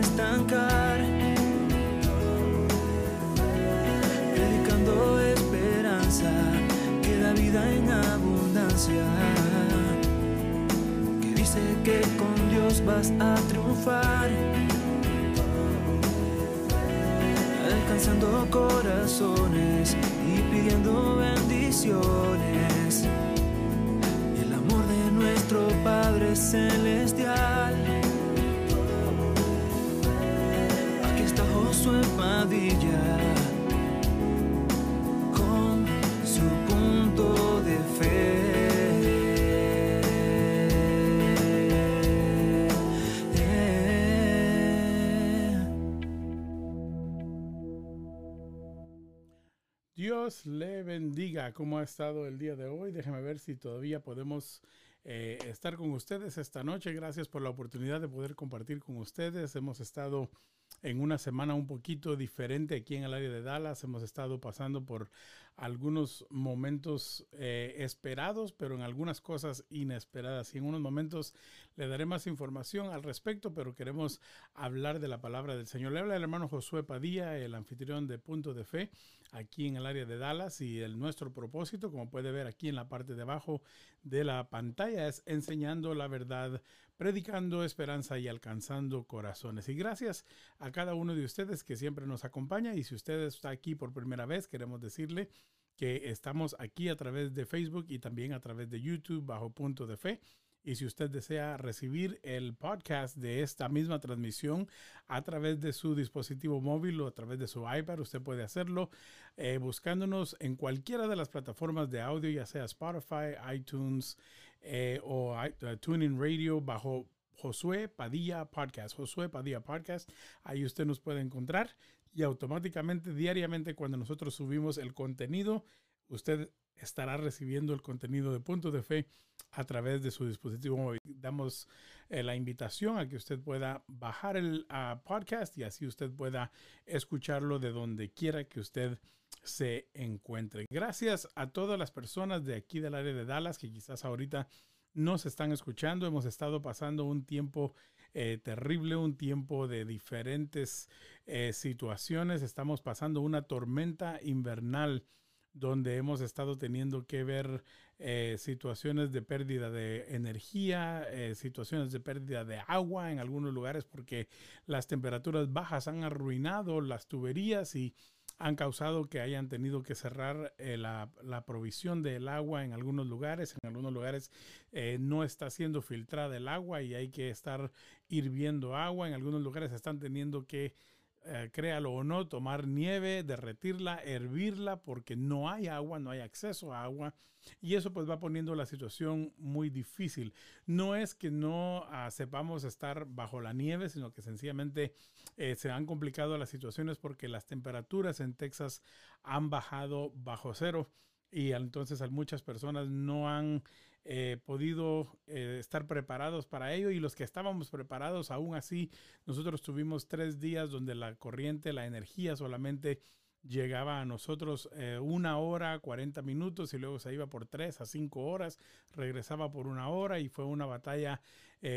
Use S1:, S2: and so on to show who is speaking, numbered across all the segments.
S1: estancar. Predicando esperanza que da vida en abundancia. Que dice que con Dios vas a triunfar. Alcanzando corazones y pidiendo bendiciones. El amor de nuestro Padre Celestial. Con su punto de fe.
S2: Dios le bendiga. ¿Cómo ha estado el día de hoy? Déjeme ver si todavía podemos eh, estar con ustedes esta noche. Gracias por la oportunidad de poder compartir con ustedes. Hemos estado en una semana un poquito diferente aquí en el área de Dallas. Hemos estado pasando por algunos momentos eh, esperados, pero en algunas cosas inesperadas. Y en unos momentos le daré más información al respecto, pero queremos hablar de la palabra del Señor. Le habla el hermano Josué Padilla, el anfitrión de Punto de Fe, aquí en el área de Dallas. Y el, nuestro propósito, como puede ver aquí en la parte de abajo de la pantalla, es enseñando la verdad predicando esperanza y alcanzando corazones. Y gracias a cada uno de ustedes que siempre nos acompaña. Y si usted está aquí por primera vez, queremos decirle que estamos aquí a través de Facebook y también a través de YouTube bajo punto de fe. Y si usted desea recibir el podcast de esta misma transmisión a través de su dispositivo móvil o a través de su iPad, usted puede hacerlo eh, buscándonos en cualquiera de las plataformas de audio, ya sea Spotify, iTunes eh, o uh, Tuning Radio bajo Josué Padilla Podcast. Josué Padilla Podcast. Ahí usted nos puede encontrar y automáticamente, diariamente, cuando nosotros subimos el contenido, usted estará recibiendo el contenido de Punto de Fe a través de su dispositivo móvil. Damos eh, la invitación a que usted pueda bajar el uh, podcast y así usted pueda escucharlo de donde quiera que usted se encuentre. Gracias a todas las personas de aquí del área de Dallas que quizás ahorita nos están escuchando. Hemos estado pasando un tiempo eh, terrible, un tiempo de diferentes eh, situaciones. Estamos pasando una tormenta invernal donde hemos estado teniendo que ver eh, situaciones de pérdida de energía, situaciones de pérdida de agua en algunos lugares porque las temperaturas bajas han arruinado las tuberías y han causado que hayan tenido que cerrar eh, la, la, provisión del agua en algunos lugares. En algunos lugares eh, no está siendo filtrada el agua y hay que estar hirviendo agua. En algunos lugares están teniendo que eh, créalo o no, tomar nieve, derretirla, hervirla, porque no hay agua, no hay acceso a agua. Y eso pues va poniendo la situación muy difícil. No es que no ah, sepamos estar bajo la nieve, sino que sencillamente eh, se han complicado las situaciones porque las temperaturas en Texas han bajado bajo cero y entonces muchas personas no han eh, podido eh, estar preparados para ello y los que estábamos preparados aún así nosotros tuvimos tres días donde la corriente la energía solamente llegaba a nosotros eh, una hora, 40 minutos y luego se iba por tres a cinco horas, regresaba por una hora y fue una batalla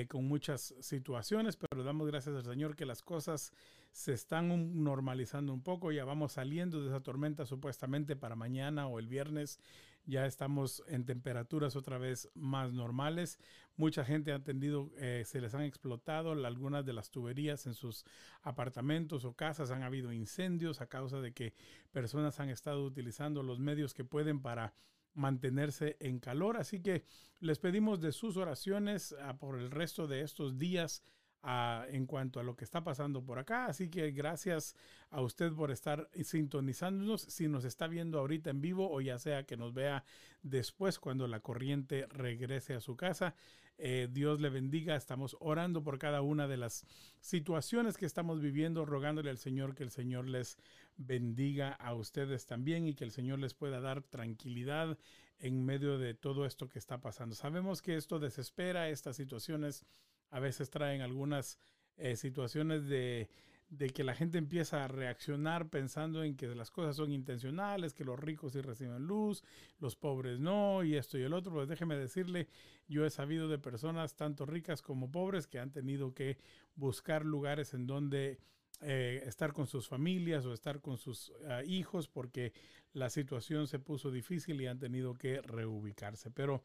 S2: con muchas situaciones, pero damos gracias al Señor que las cosas se están normalizando un poco, ya vamos saliendo de esa tormenta supuestamente para mañana o el viernes ya estamos en temperaturas otra vez más normales. Mucha gente ha atendido, eh, se les han explotado algunas de las tuberías en sus apartamentos o casas. Han habido incendios a causa de que personas han estado utilizando los medios que pueden para mantenerse en calor. Así que les pedimos de sus oraciones ah, por el resto de estos días en cuanto a lo que está pasando por acá. Así que gracias a usted por estar sintonizándonos. Si nos está viendo ahorita en vivo o ya sea que nos vea después cuando la corriente regrese a su casa. Eh, Dios le bendiga. Estamos orando por cada una de las situaciones que estamos viviendo, rogándole al Señor que el Señor les bendiga a ustedes también y que el Señor les pueda dar tranquilidad en medio de todo esto que está pasando. Sabemos que esto desespera, estas situaciones a veces traen algunas eh, situaciones de, de que la gente empieza a reaccionar pensando en que las cosas son intencionales, que los ricos sí reciben luz, los pobres no, y esto y el otro. Pues déjeme decirle, yo he sabido de personas tanto ricas como pobres que han tenido que buscar lugares en donde eh, estar con sus familias o estar con sus ah, hijos porque la situación se puso difícil y han tenido que reubicarse. Pero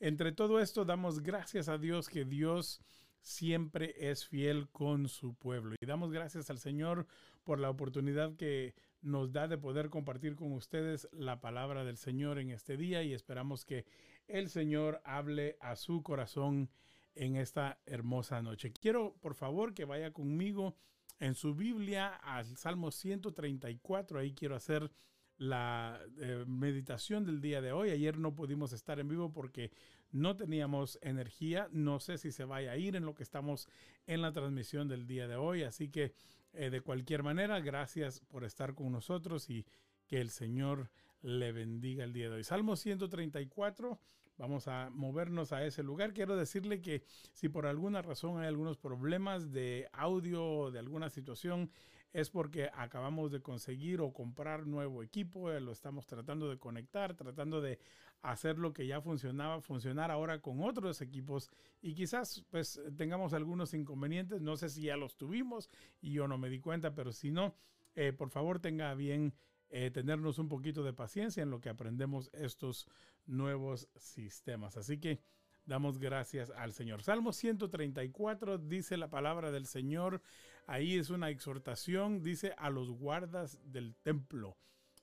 S2: entre todo esto damos gracias a Dios que Dios siempre es fiel con su pueblo. Y damos gracias al Señor por la oportunidad que nos da de poder compartir con ustedes la palabra del Señor en este día y esperamos que el Señor hable a su corazón en esta hermosa noche. Quiero, por favor, que vaya conmigo en su Biblia al Salmo 134. Ahí quiero hacer la eh, meditación del día de hoy. Ayer no pudimos estar en vivo porque no teníamos energía. No sé si se vaya a ir en lo que estamos en la transmisión del día de hoy. Así que eh, de cualquier manera, gracias por estar con nosotros y que el Señor le bendiga el día de hoy. Salmo 134. Vamos a movernos a ese lugar. Quiero decirle que si por alguna razón hay algunos problemas de audio o de alguna situación es porque acabamos de conseguir o comprar nuevo equipo, eh, lo estamos tratando de conectar, tratando de hacer lo que ya funcionaba, funcionar ahora con otros equipos y quizás pues tengamos algunos inconvenientes, no sé si ya los tuvimos y yo no me di cuenta, pero si no, eh, por favor tenga bien eh, tenernos un poquito de paciencia en lo que aprendemos estos nuevos sistemas. Así que damos gracias al Señor. Salmo 134 dice la palabra del Señor, ahí es una exhortación, dice a los guardas del templo.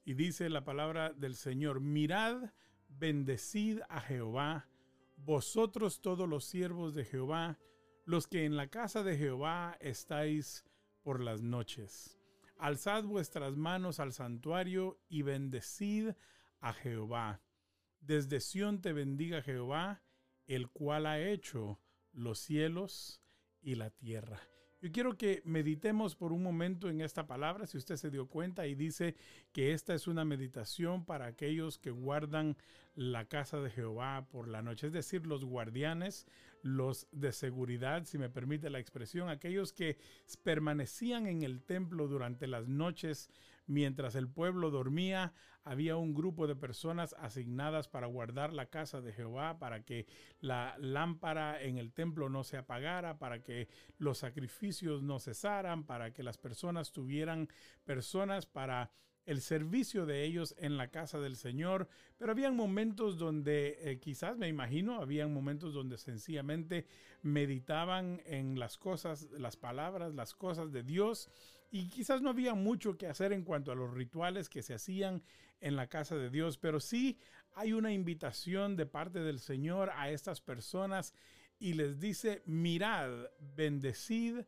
S2: Y dice la palabra del Señor, mirad, bendecid a Jehová, vosotros todos los siervos de Jehová, los que en la casa de Jehová estáis por las noches. Alzad vuestras manos al santuario y bendecid a Jehová. Desde Sión te bendiga Jehová el cual ha hecho los cielos y la tierra. Yo quiero que meditemos por un momento en esta palabra, si usted se dio cuenta y dice que esta es una meditación para aquellos que guardan la casa de Jehová por la noche, es decir, los guardianes, los de seguridad, si me permite la expresión, aquellos que permanecían en el templo durante las noches mientras el pueblo dormía, había un grupo de personas asignadas para guardar la casa de Jehová, para que la lámpara en el templo no se apagara, para que los sacrificios no cesaran, para que las personas tuvieran personas para el servicio de ellos en la casa del Señor, pero habían momentos donde eh, quizás me imagino, habían momentos donde sencillamente meditaban en las cosas, las palabras, las cosas de Dios y quizás no había mucho que hacer en cuanto a los rituales que se hacían en la casa de Dios, pero sí hay una invitación de parte del Señor a estas personas y les dice, mirad, bendecid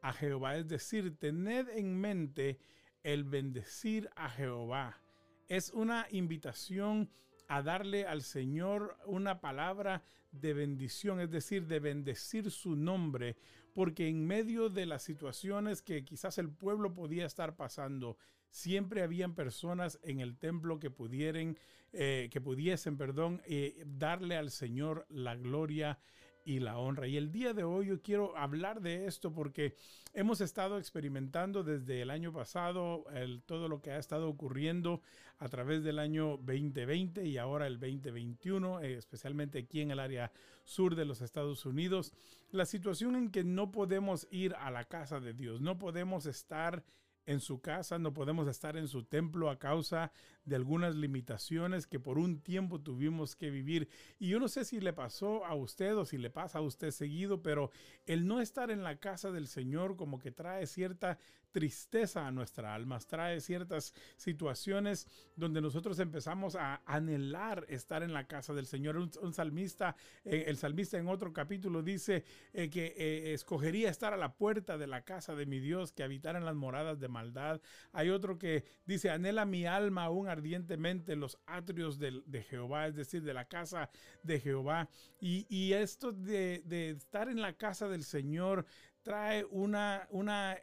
S2: a Jehová, es decir, tened en mente el bendecir a Jehová. Es una invitación a darle al Señor una palabra de bendición, es decir, de bendecir su nombre, porque en medio de las situaciones que quizás el pueblo podía estar pasando, siempre habían personas en el templo que pudieran, eh, que pudiesen, perdón, eh, darle al Señor la gloria y la honra. Y el día de hoy yo quiero hablar de esto porque hemos estado experimentando desde el año pasado todo lo que ha estado ocurriendo a través del año 2020 y ahora el 2021, eh, especialmente aquí en el área sur de los Estados Unidos. La situación en que no podemos ir a la casa de Dios, no podemos estar en su casa, no podemos estar en su templo a causa de algunas limitaciones que por un tiempo tuvimos que vivir. Y yo no sé si le pasó a usted o si le pasa a usted seguido, pero el no estar en la casa del Señor como que trae cierta tristeza a nuestra alma, trae ciertas situaciones donde nosotros empezamos a anhelar estar en la casa del Señor. Un, salmista, eh, el salmista en otro capítulo dice eh, que eh, escogería estar a la puerta de la casa de mi Dios, que habitar en las moradas de maldad. Hay otro que dice, anhela mi alma aún ardientemente los atrios de, Jehová, es decir, de la casa de Jehová. Y, esto de, de, estar en la casa del Señor trae una, una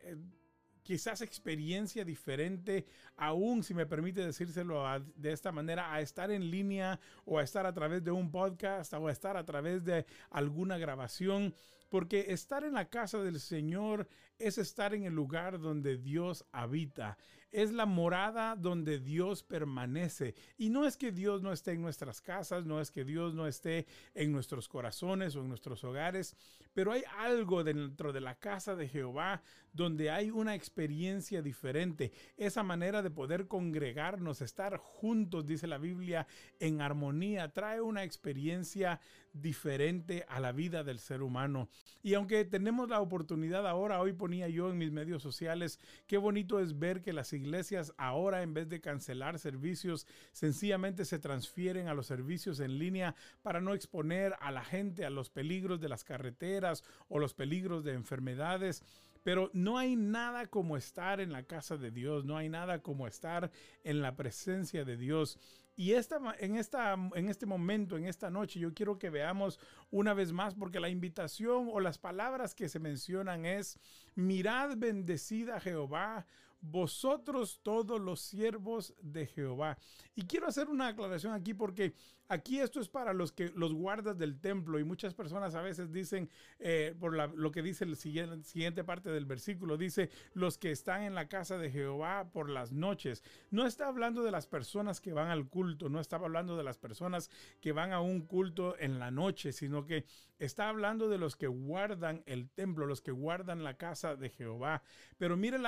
S2: quizás experiencia diferente, aún si me permite decírselo de esta manera, a estar en línea o a estar a través de un podcast o a estar a través de alguna grabación. porque estar en la casa del Señor es estar en el lugar donde Dios habita es la morada donde Dios permanece. Y no es que Dios no esté en nuestras casas, no es que Dios no esté en nuestros corazones o en nuestros hogares, pero hay algo dentro de la casa de Jehová donde hay una experiencia diferente. Esa manera de poder congregarnos, estar juntos, dice la Biblia, en armonía, trae una experiencia diferente a la vida del ser humano. Y aunque tenemos la oportunidad ahora, hoy yo en mis medios sociales, qué bonito es ver que las iglesias ahora en vez de cancelar servicios, sencillamente se transfieren a los servicios en línea para no exponer a la gente a los peligros de las carreteras o los peligros de enfermedades. Pero no hay nada como estar en la casa de Dios, no hay nada como estar en la presencia de Dios. Y esta, en, esta, en este momento, en esta noche, yo quiero que veamos una vez más, porque la invitación o las palabras que se mencionan es, mirad bendecida Jehová, vosotros todos los siervos de Jehová. Y quiero hacer una aclaración aquí porque aquí esto es para los que los guardas del templo y muchas personas a veces dicen eh, por lo que dice la siguiente, parte del versículo dice los que están en la casa de Jehová por las noches. No está hablando de las personas que van al culto, no está hablando de las personas que van a un culto en la noche, sino que está hablando de los que guardan el templo, los que guardan la casa de Jehová. Pero mire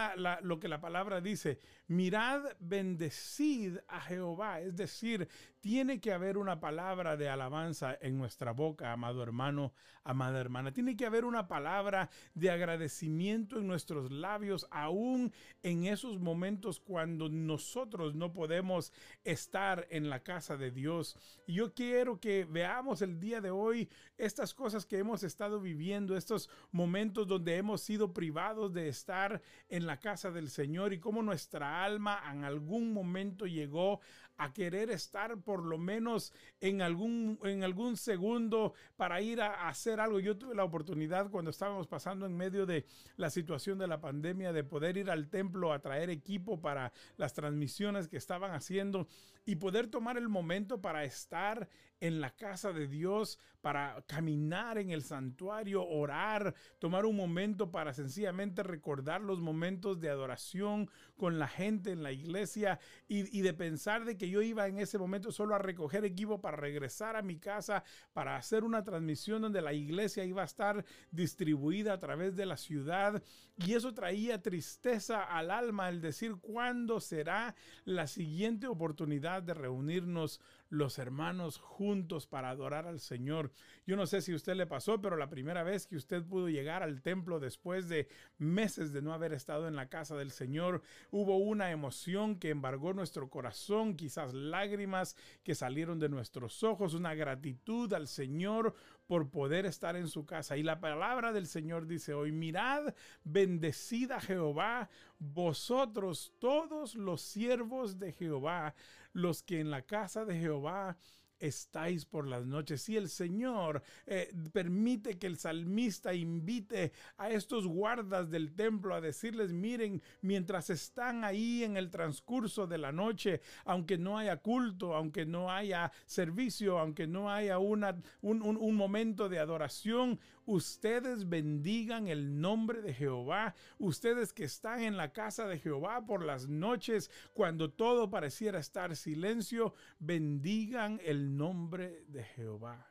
S2: lo que la palabra dice, mirad, bendecid a Jehová. Es decir, tiene que haber una palabra de alabanza en nuestra boca, amado hermano, amada hermana. Tiene que haber una palabra de agradecimiento en nuestros labios, aún en esos momentos cuando nosotros no podemos estar en la casa de Dios. Y yo quiero que veamos el día de hoy estas cosas que hemos estado viviendo, estos momentos donde hemos sido privados de estar en la casa del Señor y cómo nuestra alma en algún momento llegó a querer estar por lo menos en algún, en algún segundo para ir a, hacer algo. Yo tuve la oportunidad cuando estábamos pasando en medio de la situación de la pandemia de poder ir al templo a traer equipo para las transmisiones que estaban haciendo y poder tomar el momento para estar en la casa de Dios, para caminar en el santuario, orar, tomar un momento para sencillamente recordar los momentos de adoración con la gente en la iglesia y, de pensar de que yo iba en ese momento solo a recoger equipo para regresar a mi casa, para hacer una transmisión donde la iglesia iba a estar distribuida a través de la ciudad. Y eso traía tristeza al alma, el decir cuándo será la siguiente oportunidad de reunirnos los hermanos juntos para adorar al Señor. Yo no sé si a usted le pasó, pero la primera vez que usted pudo llegar al templo después de meses de no haber estado en la casa del Señor, hubo una emoción que embargó nuestro corazón, quizás lágrimas que salieron de nuestros ojos, una gratitud al Señor por poder estar en su casa. Y la palabra del Señor dice hoy, mirad, bendecida Jehová, vosotros todos los siervos de Jehová, los que en la casa de Jehová estáis por las noches. Si el Señor eh, permite que el salmista invite a estos guardas del templo a decirles, miren, mientras están ahí en el transcurso de la noche, aunque no haya culto, aunque no haya servicio, aunque no haya una, un, un momento de adoración, ustedes bendigan el nombre de Jehová, ustedes que están en la casa de Jehová por las noches, cuando todo pareciera estar silencio, bendigan el nombre de Jehová.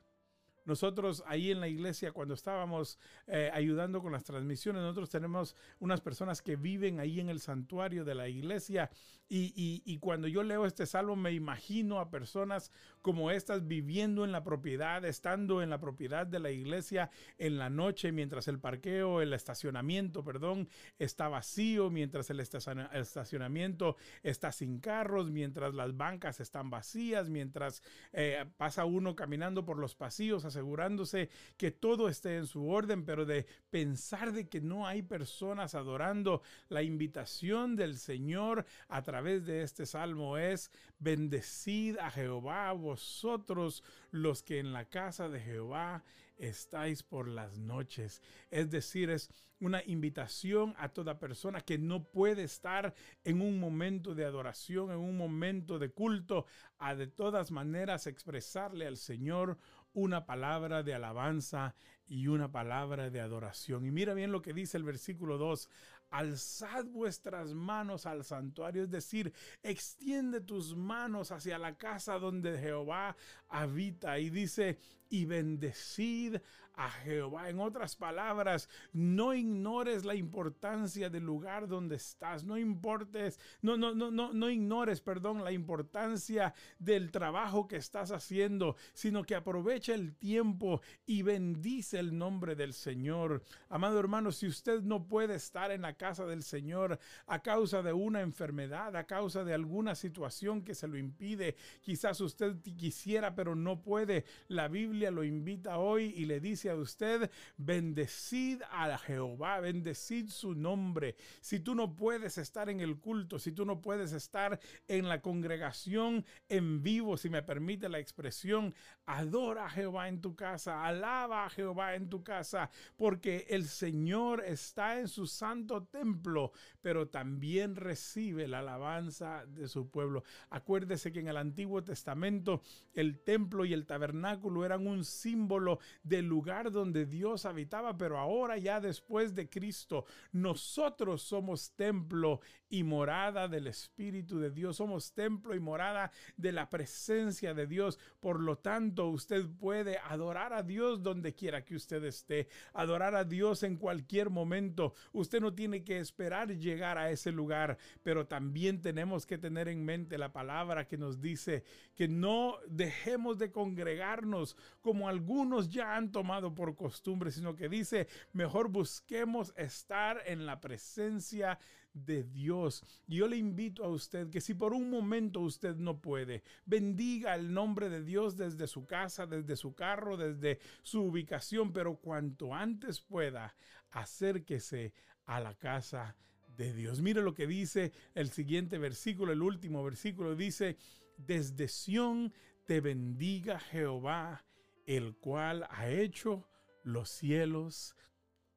S2: Nosotros ahí en la iglesia, cuando estábamos eh, ayudando con las transmisiones, nosotros tenemos unas personas que viven ahí en el santuario de la iglesia y, cuando yo leo este salmo me imagino a personas como estas viviendo en la propiedad, estando en la propiedad de la iglesia en la noche mientras el parqueo, el estacionamiento, perdón, está vacío, mientras el estacionamiento está sin carros, mientras las bancas están vacías, mientras eh, pasa uno caminando por los pasillos asegurándose que todo esté en su orden, pero de pensar de que no hay personas adorando la invitación del Señor a través de este salmo es bendecid a Jehová vosotros los que en la casa de Jehová estáis por las noches. Es decir, es una invitación a toda persona que no puede estar en un momento de adoración, en un momento de culto, a de todas maneras expresarle al Señor una palabra de alabanza y una palabra de adoración. Y mira bien lo que dice el versículo 2. Alzad vuestras manos al santuario, es decir, extiende tus manos hacia la casa donde Jehová habita. Y dice, y bendecid a Jehová. En otras palabras, no ignores la importancia del lugar donde estás. No importes, no, no, no, no, no ignores, perdón, la importancia del trabajo que estás haciendo, sino que aprovecha el tiempo y bendice el nombre del Señor. Amado hermano, si usted no puede estar en la casa del Señor a causa de una enfermedad, a causa de alguna situación que se lo impide, quizás usted quisiera, pero no puede. La Biblia lo invita hoy y le dice a usted, bendecid a Jehová, bendecid su nombre. Si tú no puedes estar en el culto, si tú no puedes estar en la congregación en vivo, si me permite la expresión, adora a Jehová en tu casa, alaba a Jehová en tu casa, porque el Señor está en su santo templo, pero también recibe la alabanza de su pueblo. Acuérdese que en el Antiguo Testamento el templo y el tabernáculo eran un símbolo del lugar donde Dios habitaba, pero ahora ya después de Cristo, nosotros somos templo y morada del Espíritu de Dios, somos templo y morada de la presencia de Dios. Por lo tanto, usted puede adorar a Dios donde quiera que usted esté, adorar a Dios en cualquier momento. Usted no tiene que esperar llegar a ese lugar, pero también tenemos que tener en mente la palabra que nos dice que no dejemos de congregarnos como algunos ya han tomado por costumbre, sino que dice, mejor busquemos estar en la presencia de Dios. yo le invito a usted que si por un momento usted no puede, bendiga el nombre de Dios desde su casa, desde su carro, desde su ubicación, pero cuanto antes pueda, acérquese a la casa de Dios. Mire lo que dice el siguiente versículo, el último versículo, dice, desde Sión te bendiga Jehová el cual ha hecho los cielos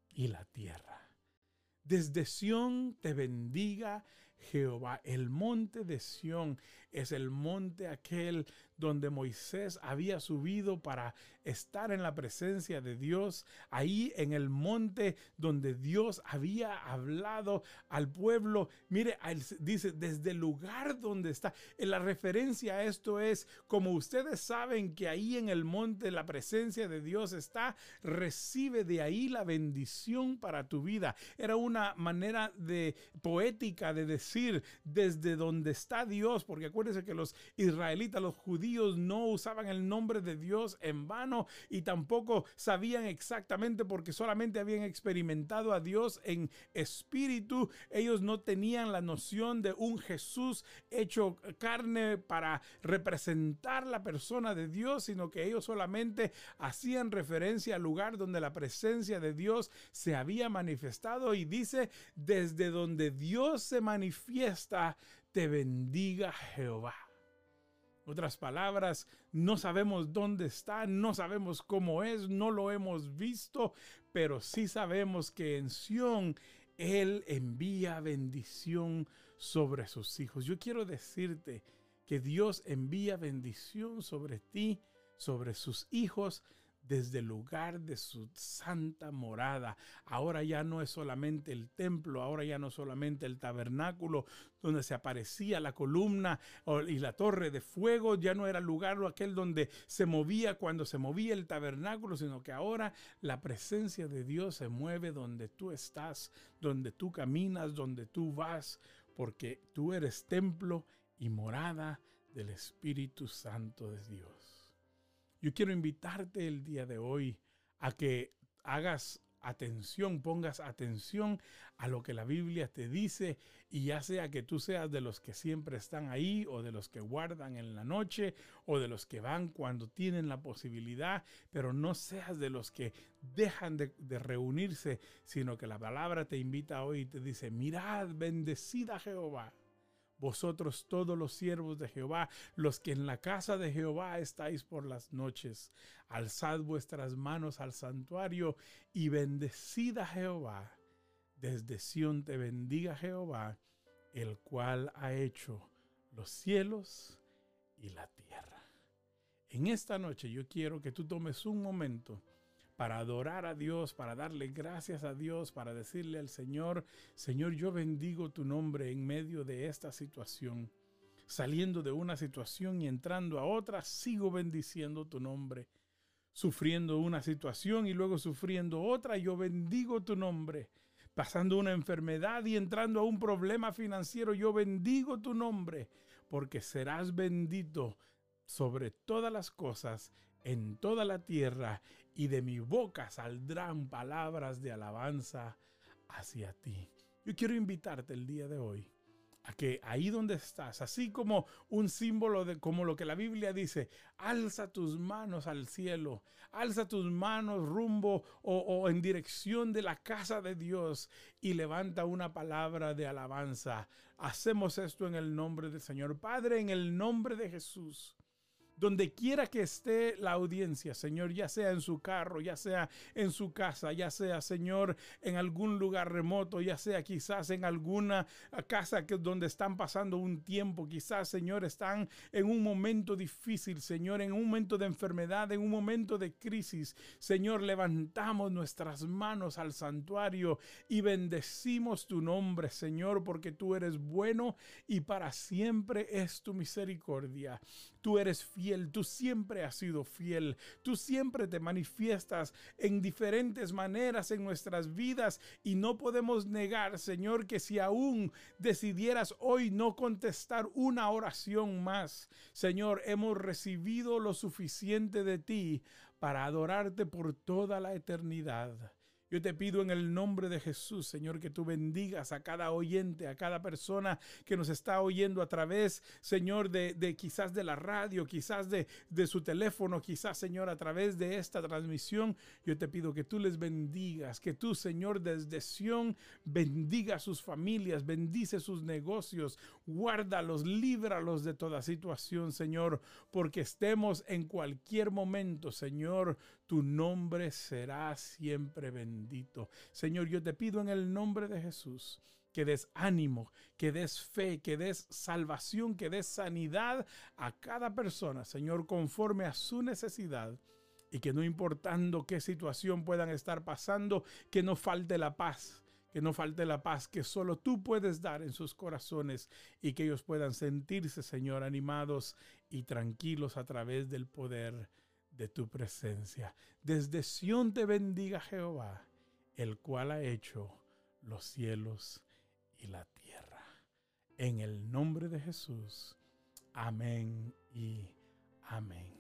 S2: y la tierra. Desde Sión te bendiga Jehová. El monte de Sión es el monte aquel donde Moisés había subido para estar en la presencia de Dios, ahí en el monte donde Dios había hablado al pueblo. Mire, dice, desde el lugar donde está. La referencia a esto es, como ustedes saben que ahí en el monte la presencia de Dios está, recibe de ahí la bendición para tu vida. Era una manera de poética de decir desde donde está Dios, porque acuérdense que los israelitas, los judíos, no usaban el nombre de Dios en vano y tampoco sabían exactamente porque solamente habían experimentado a Dios en espíritu. Ellos no tenían la noción de un Jesús hecho carne para representar la persona de Dios, sino que ellos solamente hacían referencia al lugar donde la presencia de Dios se había manifestado y dice, desde donde Dios se manifiesta, te bendiga Jehová. Otras palabras, no sabemos dónde está, no sabemos cómo es, no lo hemos visto, pero sí sabemos que en Sión Él envía bendición sobre sus hijos. Yo quiero decirte que Dios envía bendición sobre ti, sobre sus hijos, desde el lugar de su santa morada. Ahora ya no es solamente el templo, ahora ya no solamente el tabernáculo donde se aparecía la columna y la torre de fuego, ya no era el lugar aquel donde se movía cuando se movía el tabernáculo, sino que ahora la presencia de Dios se mueve donde tú estás, donde tú caminas, donde tú vas, porque tú eres templo y morada del Espíritu Santo de Dios. Yo quiero invitarte el día de hoy a que hagas atención, pongas atención a lo que la Biblia te dice y ya sea que tú seas de los que siempre están ahí o de los que guardan en la noche o de los que van cuando tienen la posibilidad, pero no seas de los que dejan de, reunirse, sino que la palabra te invita hoy y te dice, mirad, bendecida Jehová vosotros todos los siervos de Jehová, los que en la casa de Jehová estáis por las noches, alzad vuestras manos al santuario y bendecid a Jehová. Desde Sión te bendiga Jehová, el cual ha hecho los cielos y la tierra. En esta noche yo quiero que tú tomes un momento para adorar a Dios, para darle gracias a Dios, para decirle al Señor, Señor, yo bendigo tu nombre en medio de esta situación. Saliendo de una situación y entrando a otra, sigo bendiciendo tu nombre. Sufriendo una situación y luego sufriendo otra, yo bendigo tu nombre. Pasando una enfermedad y entrando a un problema financiero, yo bendigo tu nombre, porque serás bendito sobre todas las cosas en toda la tierra y de mi boca saldrán palabras de alabanza hacia ti. Yo quiero invitarte el día de hoy a que ahí donde estás, así como un símbolo de como lo que la Biblia dice, alza tus manos al cielo, alza tus manos rumbo o, o, en dirección de la casa de Dios y levanta una palabra de alabanza. Hacemos esto en el nombre del Señor Padre, en el nombre de Jesús donde quiera que esté la audiencia, Señor, ya sea en su carro, ya sea en su casa, ya sea, Señor, en algún lugar remoto, ya sea quizás en alguna casa que, donde están pasando un tiempo, quizás, Señor, están en un momento difícil, Señor, en un momento de enfermedad, en un momento de crisis. Señor, levantamos nuestras manos al santuario y bendecimos tu nombre, Señor, porque tú eres bueno y para siempre es tu misericordia. Tú eres fiel, tú siempre has sido fiel, tú siempre te manifiestas en diferentes maneras en nuestras vidas y no podemos negar, Señor, que si aún decidieras hoy no contestar una oración más, Señor, hemos recibido lo suficiente de ti para adorarte por toda la eternidad. Yo te pido en el nombre de Jesús, Señor, que tú bendigas a cada oyente, a cada persona que nos está oyendo a través, Señor, de, quizás de la radio, quizás de, su teléfono, quizás, Señor, a través de esta transmisión. Yo te pido que tú les bendigas, que tú, Señor, desde Sión, bendiga a sus familias, bendice sus negocios, guárdalos, líbralos de toda situación, Señor, porque estemos en cualquier momento, Señor, tu nombre será siempre bendito. Señor, yo te pido en el nombre de Jesús que des ánimo, que des fe, que des salvación, que des sanidad a cada persona, Señor, conforme a su necesidad. Y que no importando qué situación puedan estar pasando, que no falte la paz, que no falte la paz que solo tú puedes dar en sus corazones y que ellos puedan sentirse, Señor, animados y tranquilos a través del poder de tu presencia. Desde Sión te bendiga Jehová, el cual ha hecho los cielos y la tierra. En el nombre de Jesús. Amén y amén.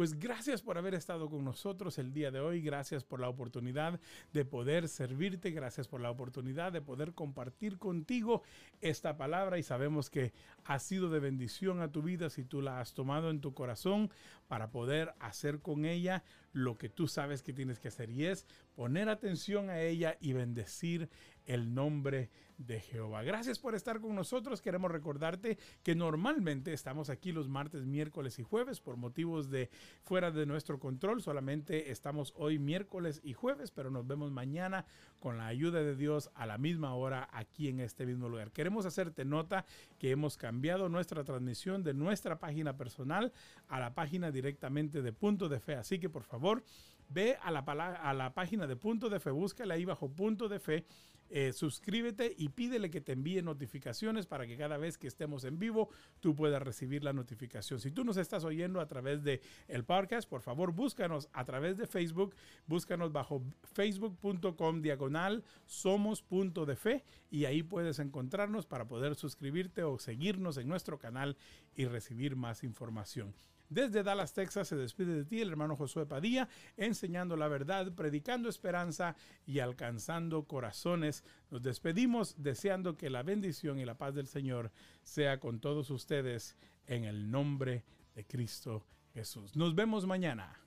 S2: Pues gracias por haber estado con nosotros el día de hoy, gracias por la oportunidad de poder servirte, gracias por la oportunidad de poder compartir contigo esta palabra y sabemos que ha sido de bendición a tu vida si tú la has tomado en tu corazón para poder hacer con ella lo que tú sabes que tienes que hacer y es poner atención a ella y bendecir el nombre de Jehová. Gracias por estar con nosotros. Queremos recordarte que normalmente estamos aquí los martes, miércoles y jueves por motivos de fuera de nuestro control. Solamente estamos hoy miércoles y jueves, pero nos vemos mañana con la ayuda de Dios a la misma hora aquí en este mismo lugar. Queremos hacerte nota que hemos cambiado nuestra transmisión de nuestra página personal a la página directamente de Punto de Fe. Así que por favor, ve a la, a la página de Punto de Fe, búscala ahí bajo Punto de Fe eh, suscríbete y pídele que te envíe notificaciones para que cada vez que estemos en vivo tú puedas recibir la notificación. Si tú nos estás oyendo a través de el podcast, por favor búscanos a través de Facebook, búscanos bajo facebook.com diagonal somos punto de fe y ahí puedes encontrarnos para poder suscribirte o seguirnos en nuestro canal y recibir más información. Desde Dallas, Texas, se despide de ti el hermano Josué Padilla, enseñando la verdad, predicando esperanza y alcanzando corazones. Nos despedimos deseando que la bendición y la paz del Señor sea con todos ustedes en el nombre de Cristo Jesús. Nos vemos mañana.